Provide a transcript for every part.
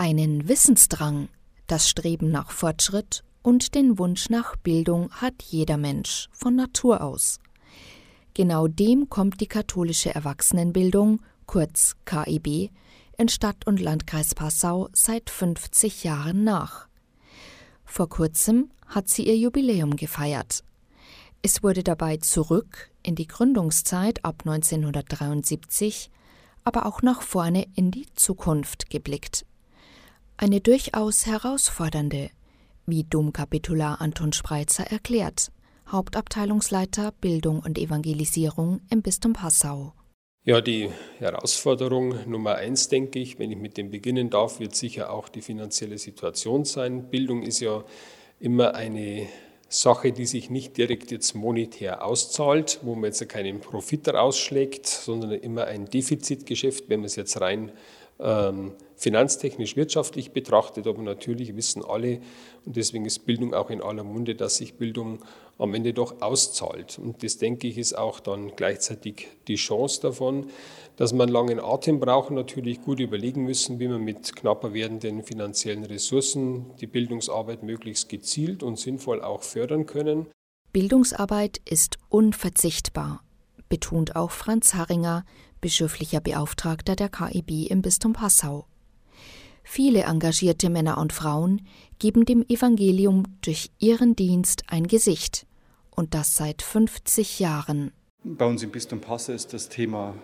Einen Wissensdrang, das Streben nach Fortschritt und den Wunsch nach Bildung hat jeder Mensch von Natur aus. Genau dem kommt die katholische Erwachsenenbildung, kurz KEB, in Stadt und Landkreis Passau seit 50 Jahren nach. Vor kurzem hat sie ihr Jubiläum gefeiert. Es wurde dabei zurück in die Gründungszeit ab 1973, aber auch nach vorne in die Zukunft geblickt. Eine durchaus herausfordernde, wie Domkapitular Anton Spreitzer erklärt, Hauptabteilungsleiter Bildung und Evangelisierung im Bistum Passau. Ja, die Herausforderung Nummer eins, denke ich, wenn ich mit dem beginnen darf, wird sicher auch die finanzielle Situation sein. Bildung ist ja immer eine Sache, die sich nicht direkt jetzt monetär auszahlt, wo man jetzt keinen Profit rausschlägt, sondern immer ein Defizitgeschäft, wenn man es jetzt rein ähm, finanztechnisch wirtschaftlich betrachtet, aber natürlich wissen alle, und deswegen ist Bildung auch in aller Munde, dass sich Bildung am Ende doch auszahlt. Und das, denke ich, ist auch dann gleichzeitig die Chance davon, dass man langen Atem braucht, natürlich gut überlegen müssen, wie man mit knapper werdenden finanziellen Ressourcen die Bildungsarbeit möglichst gezielt und sinnvoll auch fördern können. Bildungsarbeit ist unverzichtbar, betont auch Franz Haringer, bischöflicher Beauftragter der KIB im Bistum Passau. Viele engagierte Männer und Frauen geben dem Evangelium durch ihren Dienst ein Gesicht. Und das seit 50 Jahren. Bei uns im Bistum Passau ist das Thema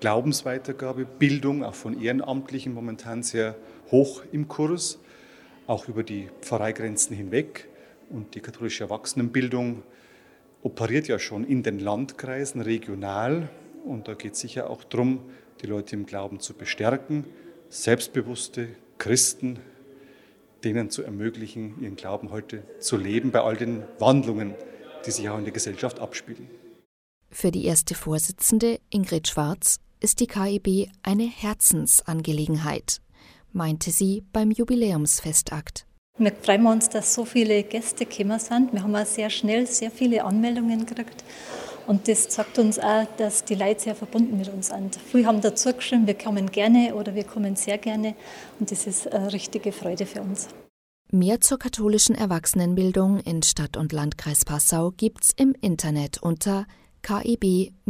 Glaubensweitergabe, Bildung auch von Ehrenamtlichen momentan sehr hoch im Kurs, auch über die Pfarreigrenzen hinweg. Und die katholische Erwachsenenbildung operiert ja schon in den Landkreisen regional und da geht es sicher auch darum, die Leute im Glauben zu bestärken, selbstbewusste Christen, denen zu ermöglichen, ihren Glauben heute zu leben bei all den Wandlungen, die sich auch in der Gesellschaft abspielen. Für die erste Vorsitzende Ingrid Schwarz ist die KIB eine Herzensangelegenheit, meinte sie beim Jubiläumsfestakt. Wir freuen uns, dass so viele Gäste gekommen sind. Wir haben auch sehr schnell sehr viele Anmeldungen gekriegt. Und das zeigt uns auch, dass die Leute sehr verbunden mit uns sind. Viele haben dazu geschrieben, wir kommen gerne oder wir kommen sehr gerne. Und das ist eine richtige Freude für uns. Mehr zur katholischen Erwachsenenbildung in Stadt und Landkreis Passau gibt's im Internet unter kib-passau.de.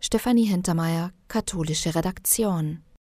Stefanie Hintermeier, katholische Redaktion.